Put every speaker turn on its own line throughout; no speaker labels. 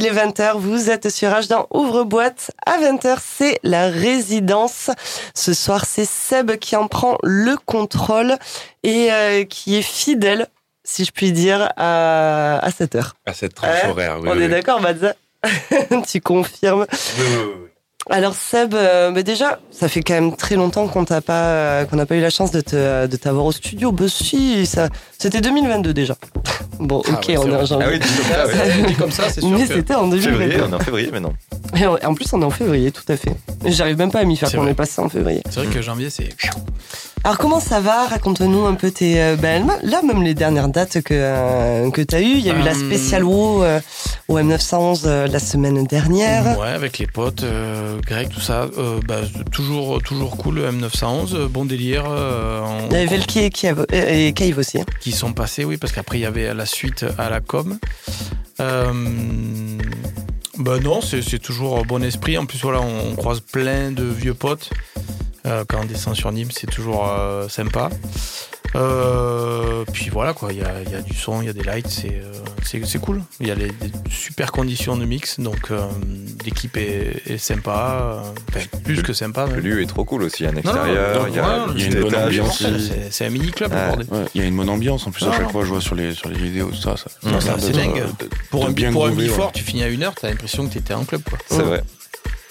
il est 20h, vous êtes sur H dans Ouvre-boîte. À 20h, c'est la résidence. Ce soir, c'est Seb qui en prend le contrôle et euh, qui est fidèle, si je puis dire, à, à cette heure.
À cette tranche
Ouais,
horaire, oui.
On
oui,
est d'accord, Madza? Tu confirmes?
Oui, oui, oui.
Alors Seb, euh, bah déjà, ça fait quand même très longtemps qu'on t'a pas, euh, qu'on n'a pas eu la chance de te, de t'avoir au studio. Bah si, ça, c'était 2022 déjà. Bon,
Ah
ok,
ouais,
on est en janvier.
Ah oui, dit comme ça,
c'est sûr
Mais
que...
c'était en
Février,
2022.
on est en février maintenant.
Et en en plus, on est en février, tout à fait. J'arrive même pas à m'y faire qu'on est passé en février.
C'est vrai que janvier, c'est...
Alors comment ça va? Raconte-nous un peu tes... euh, ben, là, même les dernières dates que, euh, que tu as eues. Il y a eu la
Euh,
spéciale WoW euh, au M911 euh, la semaine dernière.
Ouais, avec les potes, Greg, tout ça. bah, toujours, toujours cool, le M911, euh, bon délire. on-
Il y avait Velki et Kiev, et Cave aussi. hein.
qui sont passés, oui, parce qu'après il y avait la suite à la com. Bah non, c'est c'est toujours bon esprit. En plus, voilà, on, on croise plein de vieux potes. Euh, quand on descend sur Nîmes, c'est toujours euh, sympa. Euh, puis voilà, quoi, il y a, il y a du son, il y a des lights, c'est euh, cool. Il y a les, des super conditions de mix, donc euh, l'équipe est, est sympa, enfin, plus que sympa.
Le
même.
lieu est trop cool aussi, un
non,
extérieur,
non,
il y a,
ouais,
y a
il y a
une
bonne ambiance.
C'est un mini club.
Ouais,
il y a une bonne ambiance en plus à
Ah,
chaque
non.
fois, je vois sur les, sur les vidéos, tout ça. ça, ça
c'est dingue.
de-
Pour
de
un,
bien
pour un
ouais.
tu finis à une heure, t'as l'impression que t'étais en club, quoi.
C'est vrai.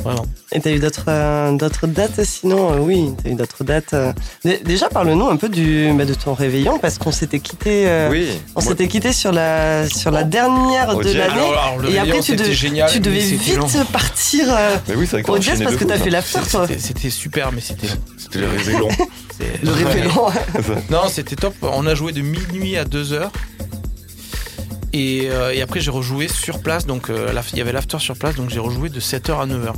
Vraiment.
Et t'as eu d'autres euh, d'autres dates sinon euh, Oui, t'as eu d'autres dates. euh. Dé- Déjà, parle-nous un peu du, bah, de ton réveillon parce qu'on s'était quitté. euh,
Oui.
On s'était quitté sur la sur la
Oh.
dernière
Au
de l'année. Et après, tu,
c'était
de-
génial.
tu devais vite
long.
partir euh,
Mais oui,
au jazz parce que t'as fait l'after, toi.
C'était- super, mais c'était.
C'était le réveillon.
Le réveillon.
Non, c'était top. On a joué de minuit à 2h. Et, euh, et après, j'ai rejoué sur place. Donc, euh, il y avait l'after sur place. Donc, j'ai rejoué de 7h à 9h.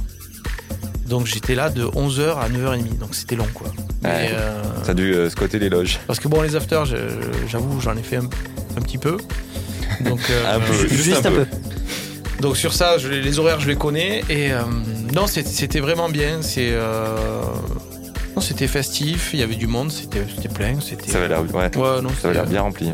Donc, j'étais là de 11h à 9h30. Donc, c'était long, quoi. Euh,
Ça a dû euh, squatter les loges.
parce que bon, les afters, j'avoue, j'en ai fait un, un petit peu. Donc, euh,
Un peu.
Juste,
Juste
un peu.
Donc sur ça, je- les horaires, je les connais. Et euh, non, c'était vraiment bien. C'est euh, non, c'était festif. Il y avait du monde. C'était c'était plein. C'était
Ça avait l'air ouais,
ouais, non,
ça avait l'air bien rempli.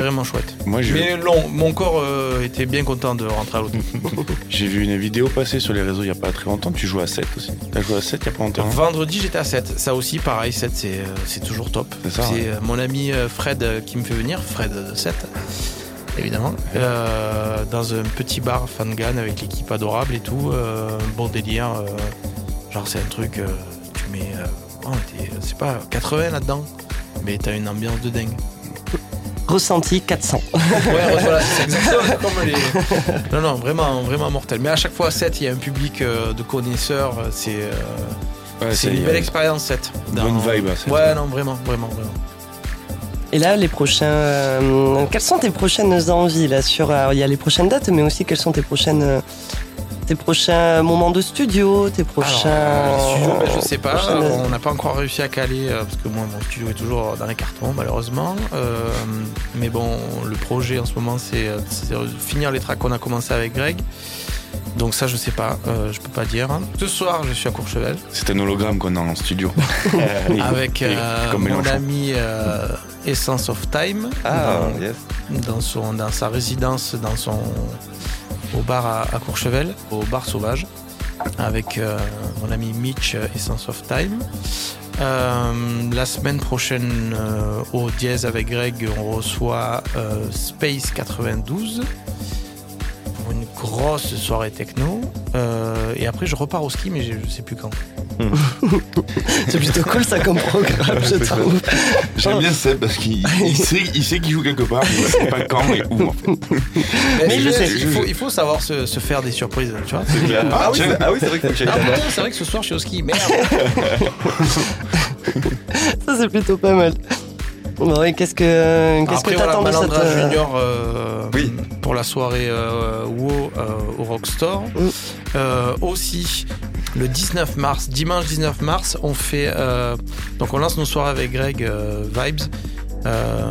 C'était vraiment chouette.
Moi,
Mais long, mon corps euh, était bien content de rentrer à l'hôtel.
j'ai vu une vidéo passer sur les réseaux il y a pas très longtemps. Tu joues à 7 aussi. T'as joué à 7 il y a pas longtemps. hein
Vendredi, j'étais à 7. Ça aussi, pareil, 7, c'est euh, c'est toujours top.
C'est ça,
C'est
ouais.
euh, mon ami Fred qui me fait venir, Fred de 7, évidemment, euh, dans un petit bar Fangan avec l'équipe adorable et tout. euh, bon délire. euh, genre, c'est un truc, euh, tu mets, euh, oh, c'est pas 80 là-dedans, mais t'as une ambiance de dingue.
Ressenti 400.
Ouais, voilà, c'est exactement comme les. Non, non, vraiment, vraiment mortel. Mais à chaque fois, à 7, il y a un public euh, de connaisseurs. euh, C'est euh,
Ouais,
c'est une belle expérience, 7.
Bonne vibe 7.
Ouais, non, vraiment, vraiment, vraiment.
Et là, les prochains. euh, quelles sont tes prochaines envies là sur Il y a les prochaines dates, mais aussi quelles sont tes prochaines. euh, tes prochains moments de studio, tes prochains.
Alors, studios, ben, je sais pas.
prochaines-
On n'a pas encore réussi à caler euh, parce que moi, mon studio est toujours dans les cartons, malheureusement. Euh, mais bon, le projet en ce moment, c'est euh, finir les tracks qu'on a commencé avec Greg. Donc ça, je sais pas, euh, je peux pas dire. Ce soir, je suis à Courchevel
C'est un hologramme qu'on a en studio.
avec euh, mon ami euh, Essence of Time
Ah,
dans,
yes.
dans son, dans sa résidence, dans son au bar à, Courchevel, au bar sauvage, avec euh, mon ami Mitch euh, Essence of Time. Euh, la semaine prochaine, au dièse avec Greg, on reçoit Space 92 pour une grosse soirée techno. Euh, et après, je repars au ski, mais je, je sais plus quand.
C'est plutôt cool ça comme programme, je trouve.
J'aime bien Seb parce qu'il il sait il sait qu'il joue quelque part, mais il sait pas quand et où en fait.
Mais
je
je sais.
il, faut, il faut savoir se, se faire des surprises, tu vois.
Ah, oui, c'est- ah oui, c'est vrai que
Ah putain, c'est vrai que ce soir je suis au ski, merde.
Ça, c'est plutôt pas mal. Bon, et qu'est-ce que qu'est-ce que
Après voilà,
t'attends de cette. Euh,
Junior euh,
Oui.
Pour la soirée euh, WoW euh, au Rockstore.
Mm.
Euh, aussi le 19 mars, dimanche 19 mars, on fait euh, donc on lance nos soirées avec Greg euh, Vibes. euh,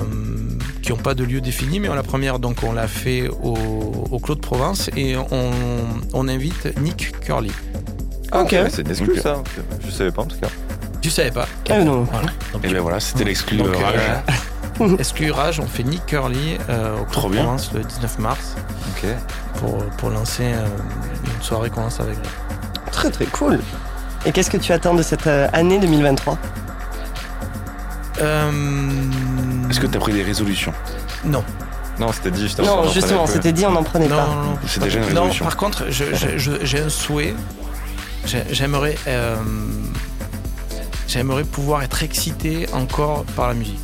qui n'ont pas de lieu défini, mais la première, donc on l'a fait au, au Clos de Provence et on, on invite Nick Curly.
Ah,
Ok.
c'est une exclu ça. Je savais pas en tout cas.
Tu savais pas
Ah non.
Voilà. Donc,
Et ben voilà, c'était l'exclu
Exclu Rage, on fait Nick Curly euh, au
Trop bien.
Provence le 19 mars. Pour, pour lancer euh, une soirée qu'on lance avec lui.
Très très cool. Et qu'est-ce que tu attends de cette euh, année 2023
Euh,
Est-ce que tu as pris des résolutions?
Non.
Non, c'était dit juste.
Non, justement, c'était dit, on n'en prenait
Non,
pas.
non, non.
C'est déjà une
Non, par contre, j'ai un souhait. J'ai- J'aimerais, euh, j'aimerais pouvoir être excité encore par la musique.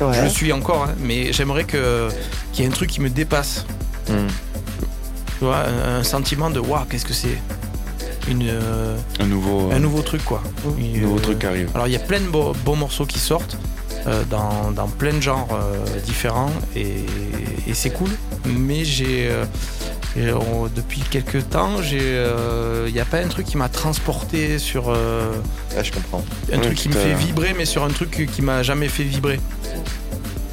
Je
Ouais.
le suis encore, hein, mais j'aimerais que qu'il y ait un truc qui me dépasse.
Hmm.
Tu vois, un, un sentiment de waouh, qu'est-ce que c'est Une, euh,
Un nouveau,
un nouveau truc quoi. Une-
un nouveau
euh,
truc qui arrive.
Alors il y a plein de beaux, beaux morceaux qui sortent euh, dans, dans plein de genres euh, différents et, et c'est cool. Mais j'ai euh, et on- depuis quelques temps, j'ai euh, il n'y a pas un truc qui m'a transporté sur euh,
Ah, je comprends.
un truc qui me fait vibrer, mais sur un truc qui m'a jamais fait vibrer.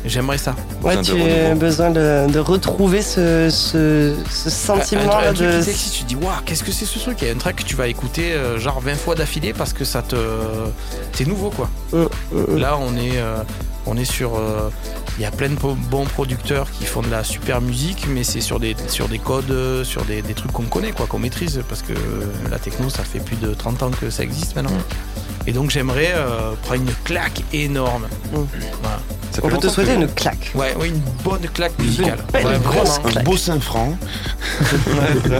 J'aimerais ça.
Ouais, tu
de
as besoin de, de retrouver ce, ce, ce
Un,
sentiment
un
de.
truc qui t'excite, tu te dis waouh, qu'est-ce que c'est ce truc? Il y a un track que tu vas écouter euh, genre 20 fois d'affilée parce que ça te c'est nouveau quoi.
Mm, mm, mm.
Là, on est, euh, on est sur. euh, Il y a plein de bons producteurs qui font de la super musique, mais c'est sur des, sur des codes, euh, sur des, des trucs qu'on connaît, quoi, qu'on maîtrise, parce que la techno, ça fait plus de 30 ans que ça existe maintenant. Et donc, j'aimerais euh, prendre une claque énorme.
Mm.
Voilà.
On peut te souhaiter
que-
une claque.
Ouais, ouais, une bonne claque musicale.
belle
Ouais,
grosse
vraiment.
Un
claque.
beau 5 francs.
Ouais, c'est ça.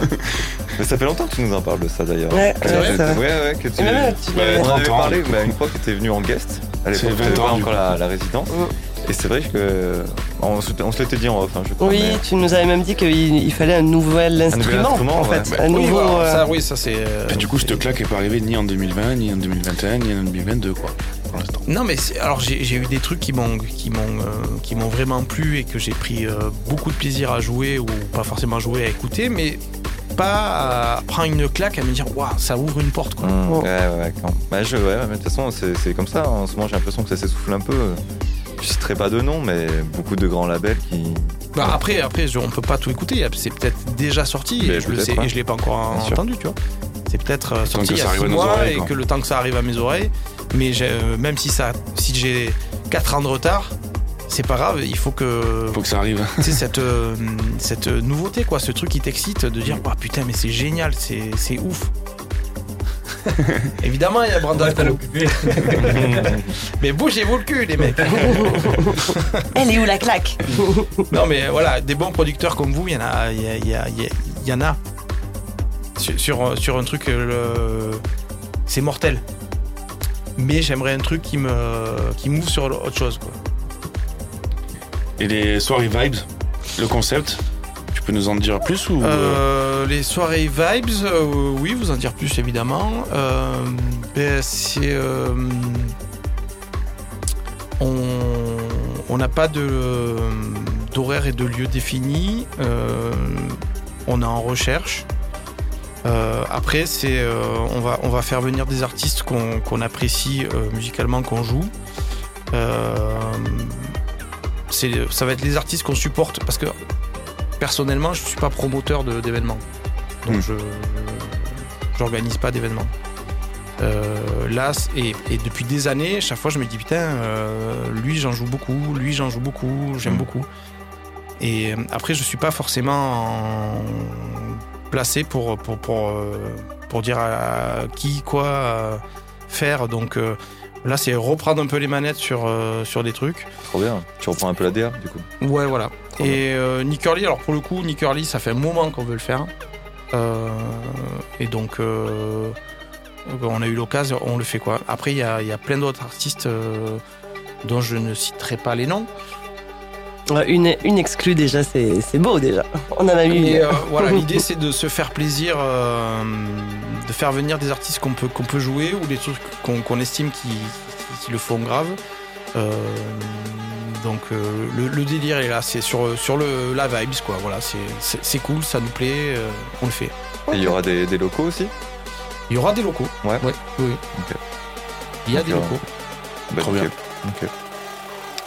Mais ça fait longtemps que tu nous en parles de ça d'ailleurs.
Ouais, ouais,
ouais, ouais, que tu.
Ouais, tu
on en
30
avait parlé bah, une fois que tu étais venu en guest. À
C'est
l'époque,
20
tu
ans,
pas
du
encore la, la résidence.
Mm.
Et c'est vrai que. On, se- on se l'était dit en off, hein, je crois.
Oui,
mais-
tu nous avais même dit qu'il il fallait un nouvel instrument,
instrument,
en
ouais.
fait.
Bah,
un
Oui,
nouveau.
voilà,
euh,
ça, oui, ça c'est. euh,
Et du coup, cette claque n'est pas arrivée ni en 2020, ni en 2021, ni en 2022, quoi, pour l'instant.
Non mais c'est- alors j'ai j'ai eu des trucs qui m'ont qui m'ont euh, qui m'ont vraiment plu et que j'ai pris euh, beaucoup de plaisir à jouer ou pas forcément à jouer à écouter mais pas à prendre une claque à me dire waouh ça ouvre une porte quoi.
Mm,
Oh.
Ouais, ouais, quand- bah, je, ouais, mais de toute façon, c'est c'est comme ça. En ce moment, j'ai l'impression que ça s'essouffle un peu. Je citerai pas de nom, mais beaucoup de grands labels qui.
Bah, après après je- on peut pas tout écouter c'est peut-être déjà sorti
Mais
et je le sais et je l'ai pas encore
Bien sûr.
entendu tu vois. C'est peut-être euh, sorti
que
il y
ça
a
arrive
six mois
oreilles,
et que le temps que ça arrive à mes oreilles mais euh, même si ça si j'ai 4 ans de retard c'est pas grave il faut que
Faut que ça arrive.
tu sais, cette, euh, cette nouveauté, quoi, ce truc qui t'excite de dire, oh, putain, mais c'est génial, c'est c'est ouf. Évidemment, il y a Brandon. mais bougez-vous le cul, les mecs.
Elle est où la claque?
Non, mais voilà, des bons producteurs comme vous, il y en a. Il y, a- il y a- il y a- il y en a. Sur, sur, sur un truc, euh, le... c'est mortel. Mais j'aimerais un truc qui me qui m'ouvre sur autre chose. Quoi.
Et les soirées vibes, le concept, tu peux nous en dire plus ou euh,
Euh, les soirées vibes, euh, oui, vous en dire plus évidemment. Ben, on n'a pas d'horaire et de lieu défini. On est en recherche. Après, on va faire venir des artistes qu'on apprécie musicalement, qu'on joue. Euh, ça va être les artistes qu'on supporte parce que personnellement, je suis pas promoteur d'événements. Donc
Hmm.
je j'organise pas d'événements. Euh, là, et, et depuis des années, chaque fois je me dis putain, euh, lui j'en joue beaucoup, lui j'en joue beaucoup, j'aime
Hmm.
beaucoup. Et après, je suis pas forcément en- placé pour, pour, pour, pour dire à qui quoi faire. Donc là, c'est reprendre un peu les manettes sur, euh, sur des trucs.
Trop bien. Tu reprends un peu la DA, du coup.
Ouais, voilà.
Trop
et euh, Nick Hurley, alors pour le coup, Nick Hurley, ça fait un moment qu'on veut le faire. Euh, et donc, euh, on a eu l'occasion, on le fait quoi. Après, il y a, y a plein d'autres artistes dont je ne citerai pas les noms.
Ouais, une, une exclue déjà, c'est c'est beau déjà. On en a eu
euh, voilà, l'idée c'est de se faire plaisir, euh, de faire venir des artistes qu'on peut, qu'on peut jouer ou des trucs qu'on qu'on estime qui, qui- qui le font grave. Euh, donc euh, le, le délire est là, c'est sur, sur le, la vibes quoi. Voilà, c'est- c'est c'est cool, ça nous plaît, euh, on le fait.
Et il y aura des, des locaux aussi?
Il y aura des locaux.
Ouais.
oui, oui. Il y a
Donc,
des locaux.
Bah,
Trop bien.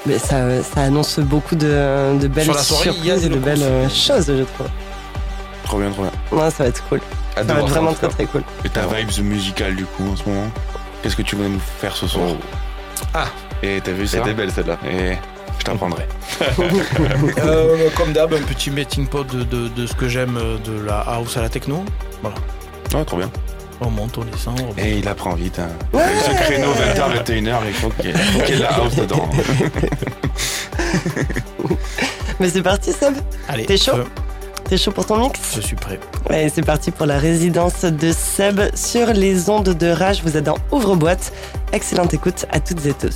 Mais ça, ça annonce beaucoup de, de belles
Sur la soirée, il y a
surprises
des
et de
locaux
belles euh, choses, je trouve.
Trop bien, trop bien.
Ouais, ça va être cool.
Hâte
Ça va être vraiment
tout
très
cas.
très cool.
Et ta vibes musicale, du coup, en ce moment Qu'est-ce que tu vas nous faire ce soir
Oh.
Ah.
Et t'as vu ça
C'était belle celle-là.
Et Je t'apprendrai.
Euh, comme d'hab, un petit meeting pot de, de- de ce que j'aime euh, de la house à la techno. Voilà.
Ouais, trop bien.
On monte, on descend. on.
Et il apprend vite. Hein. Ce créneau 20h, 21h, il faut qu'il y ait la house dedans.
Mais c'est parti, Seb.
Allez,
T'es chaud. T'es chaud pour ton mix
Je suis prêt.
Allez, c'est parti pour la résidence de Seb sur les ondes de rage. Vous êtes dans Ouvre-boîte. Excellente écoute à toutes et tous.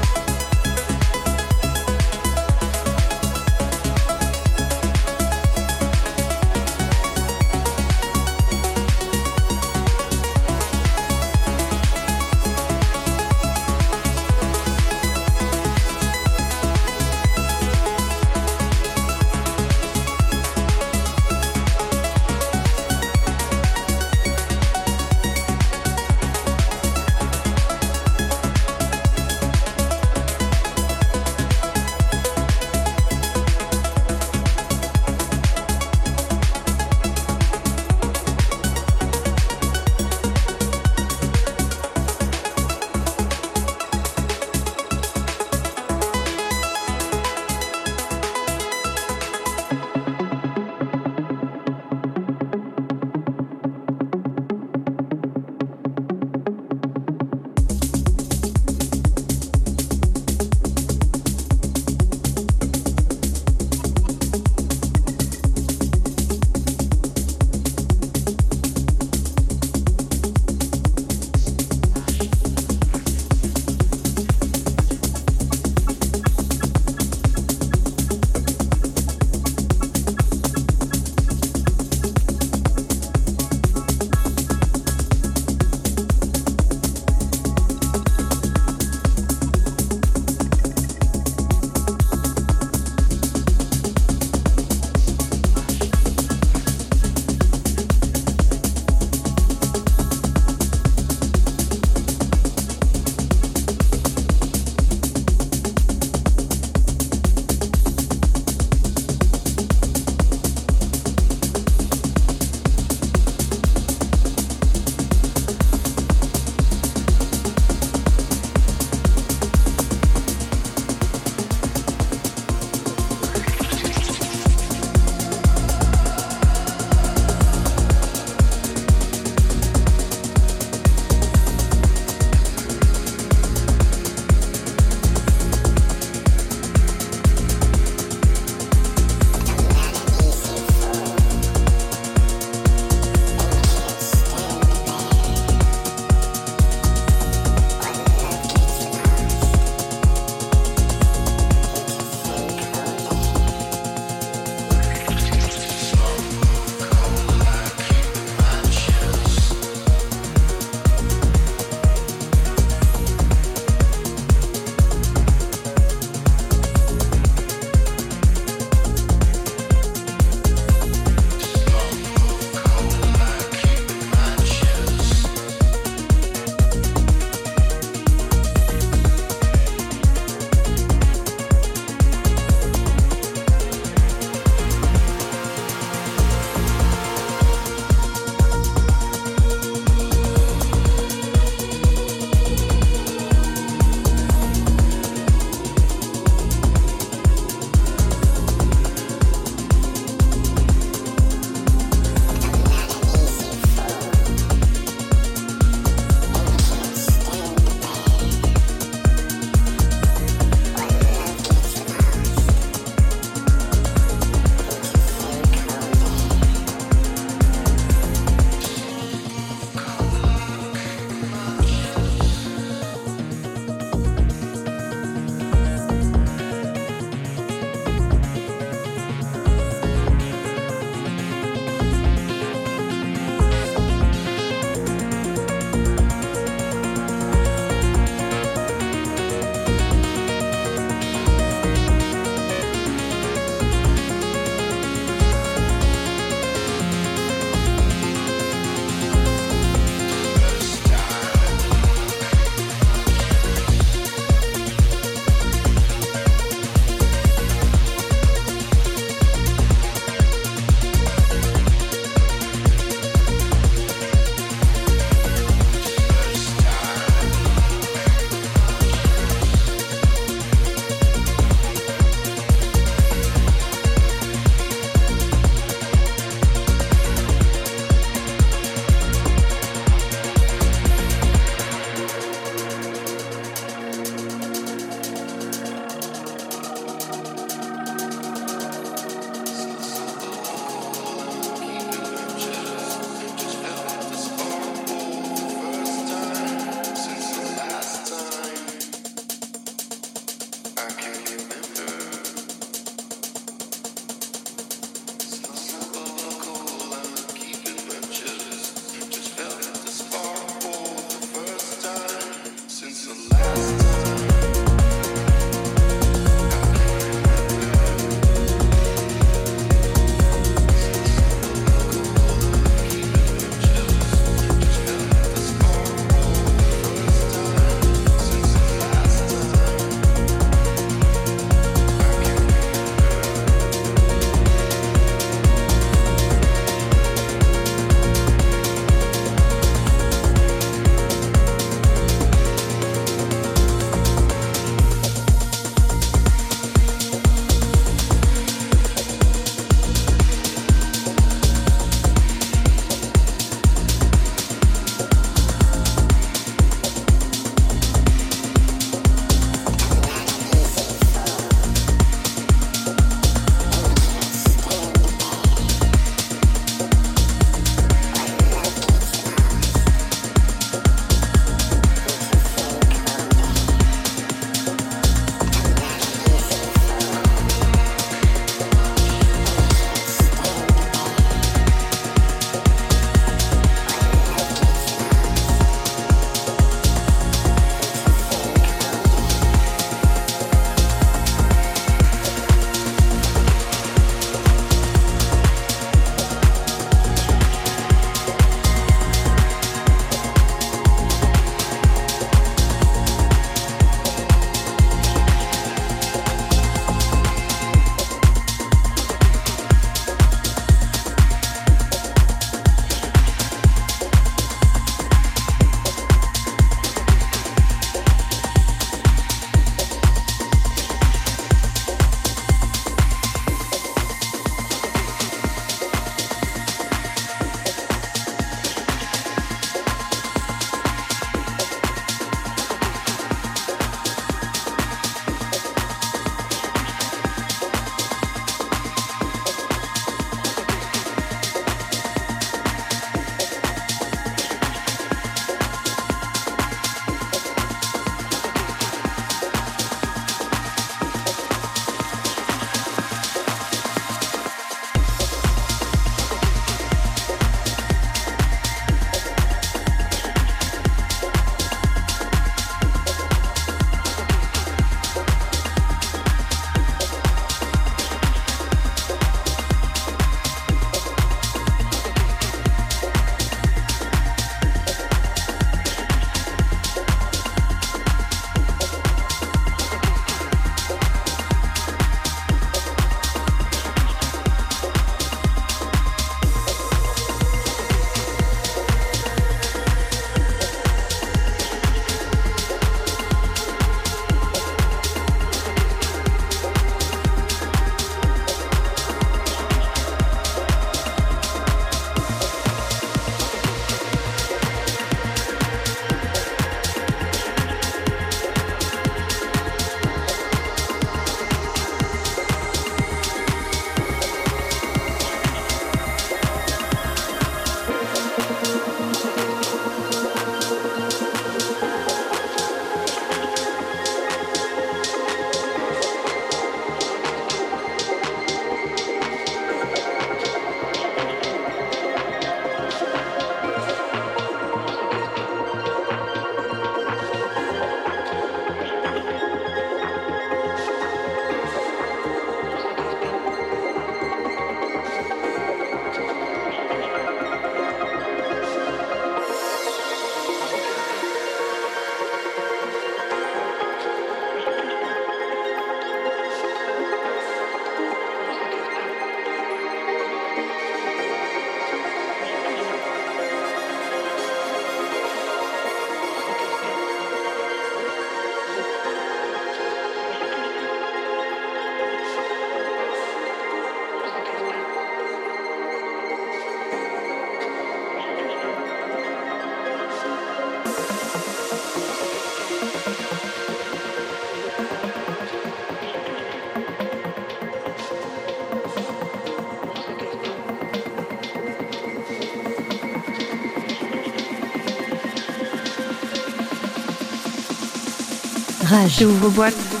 Ouvre-boîte.
Rage.
Ouvre-boîte.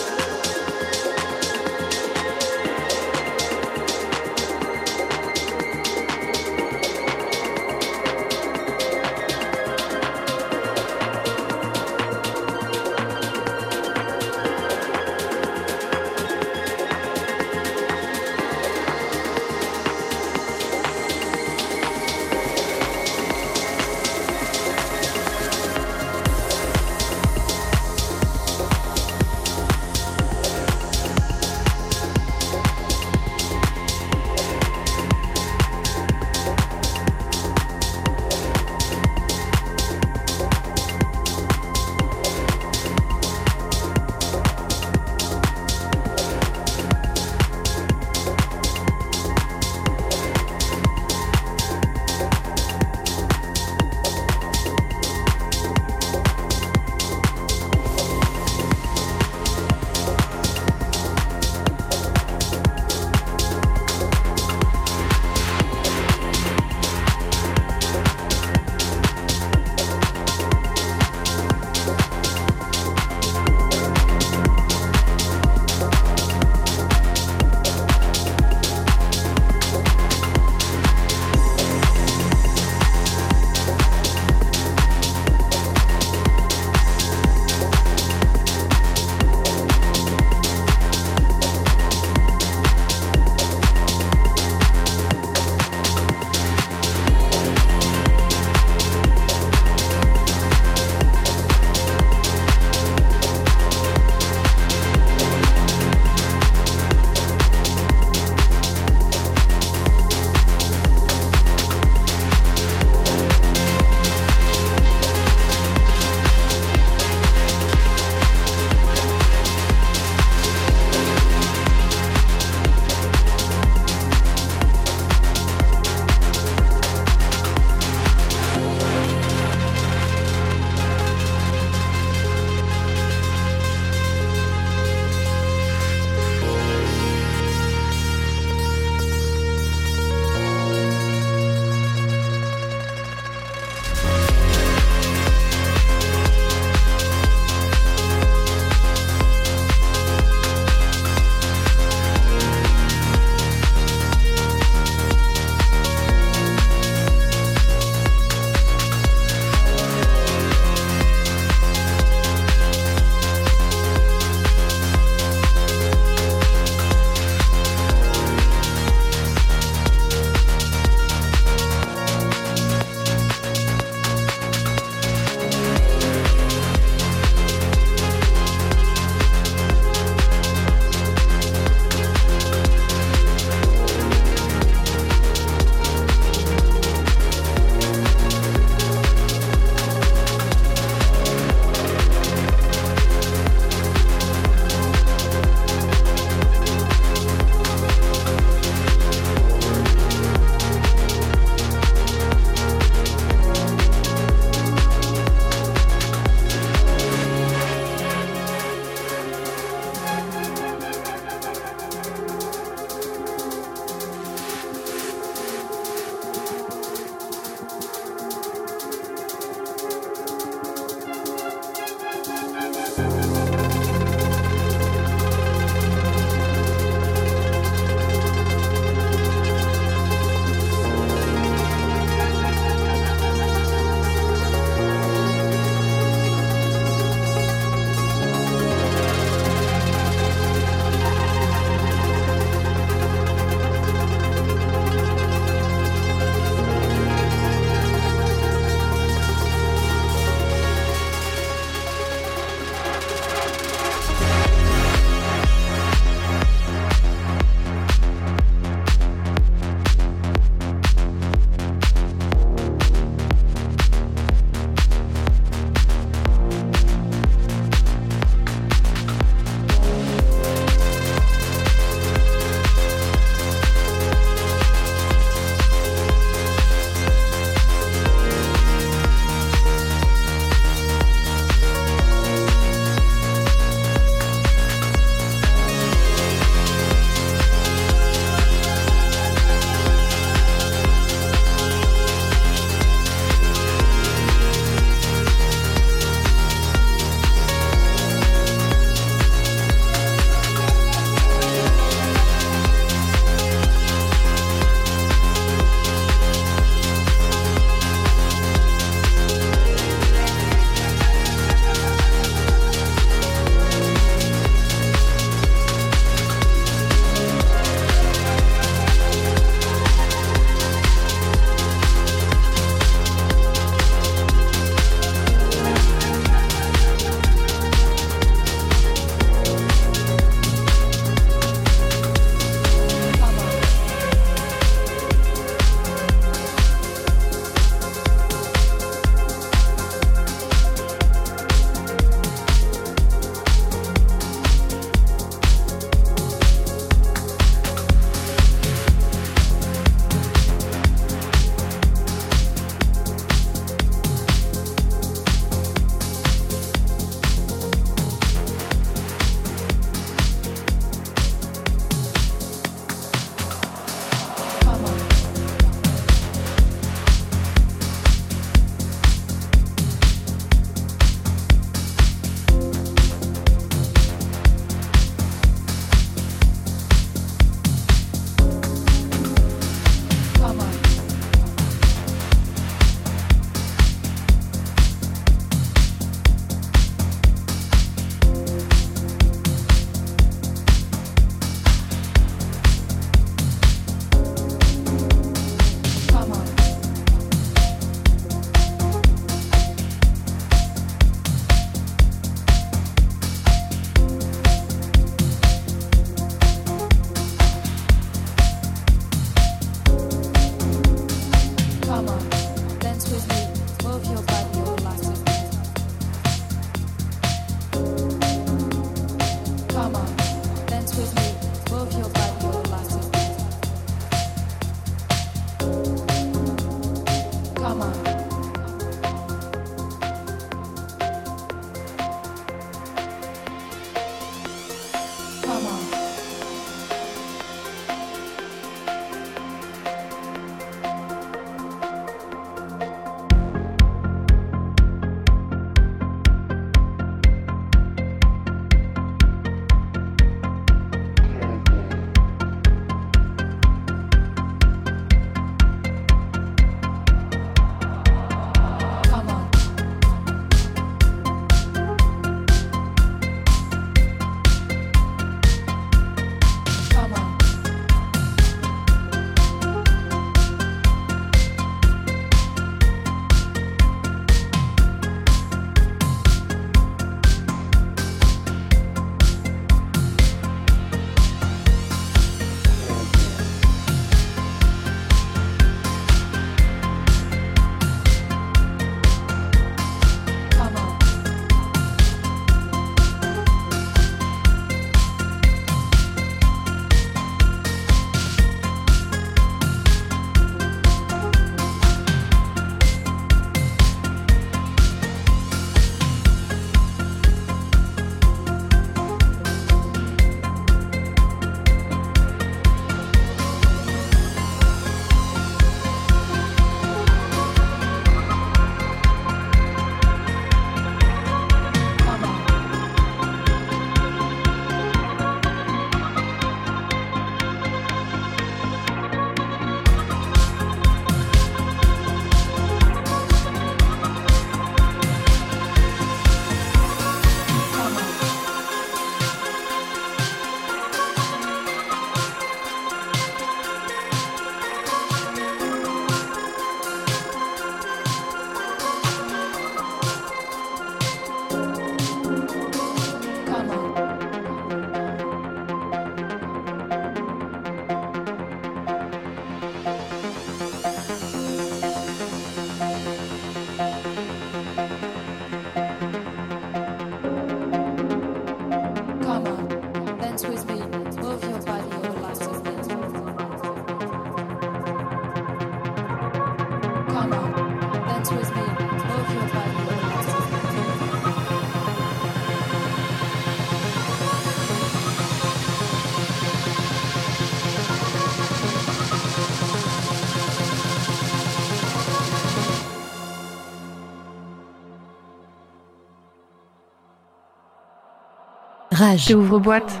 Rage.
C'est ouvre-boîte.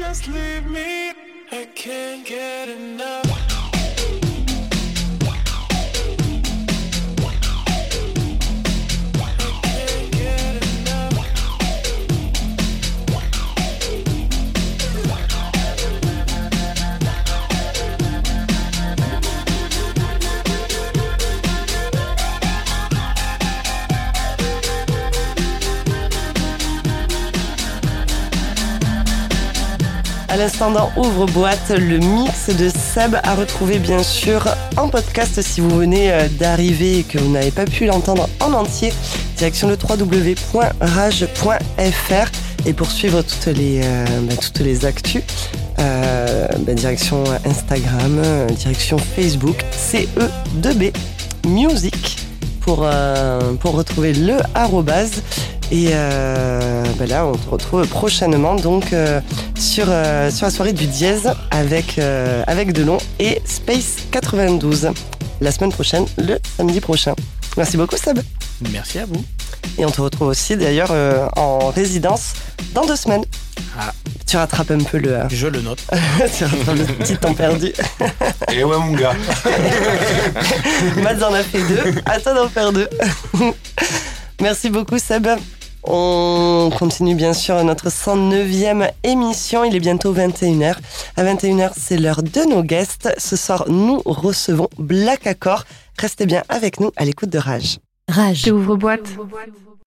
Just leave me.
I can't get enough.
L'instant dans Ouvre-boîte, le mix de Seb à retrouver bien sûr en podcast si vous venez euh, d'arriver et que vous n'avez pas pu l'entendre en entier. Direction le www.rage.fr et pour suivre toutes les, euh, bah, toutes les actus. euh, bah, direction Instagram, direction Facebook, CE2B Music pour, pour retrouver le arrobase. Et euh, bah là, on te retrouve prochainement donc euh, sur, euh, sur la soirée du dièse avec, euh, avec Delon et Space 92. La semaine prochaine, le samedi prochain. Merci beaucoup Seb.
Merci à vous.
Et on te retrouve aussi d'ailleurs euh, en résidence dans deux semaines.
Ah.
Tu rattrapes un peu le, euh,
Je le note.
tu rattrapes le petit temps perdu.
Et ouais, mon gars.
Mads en a fait deux, à toi d'en faire deux. Merci beaucoup Seb. On continue bien sûr notre 109e émission. Il est bientôt 21h. À 21h, c'est l'heure de nos guests. Ce soir, nous recevons Black Accord. Restez bien avec nous à l'écoute de Rage.
Rage.
Ouvre boîte.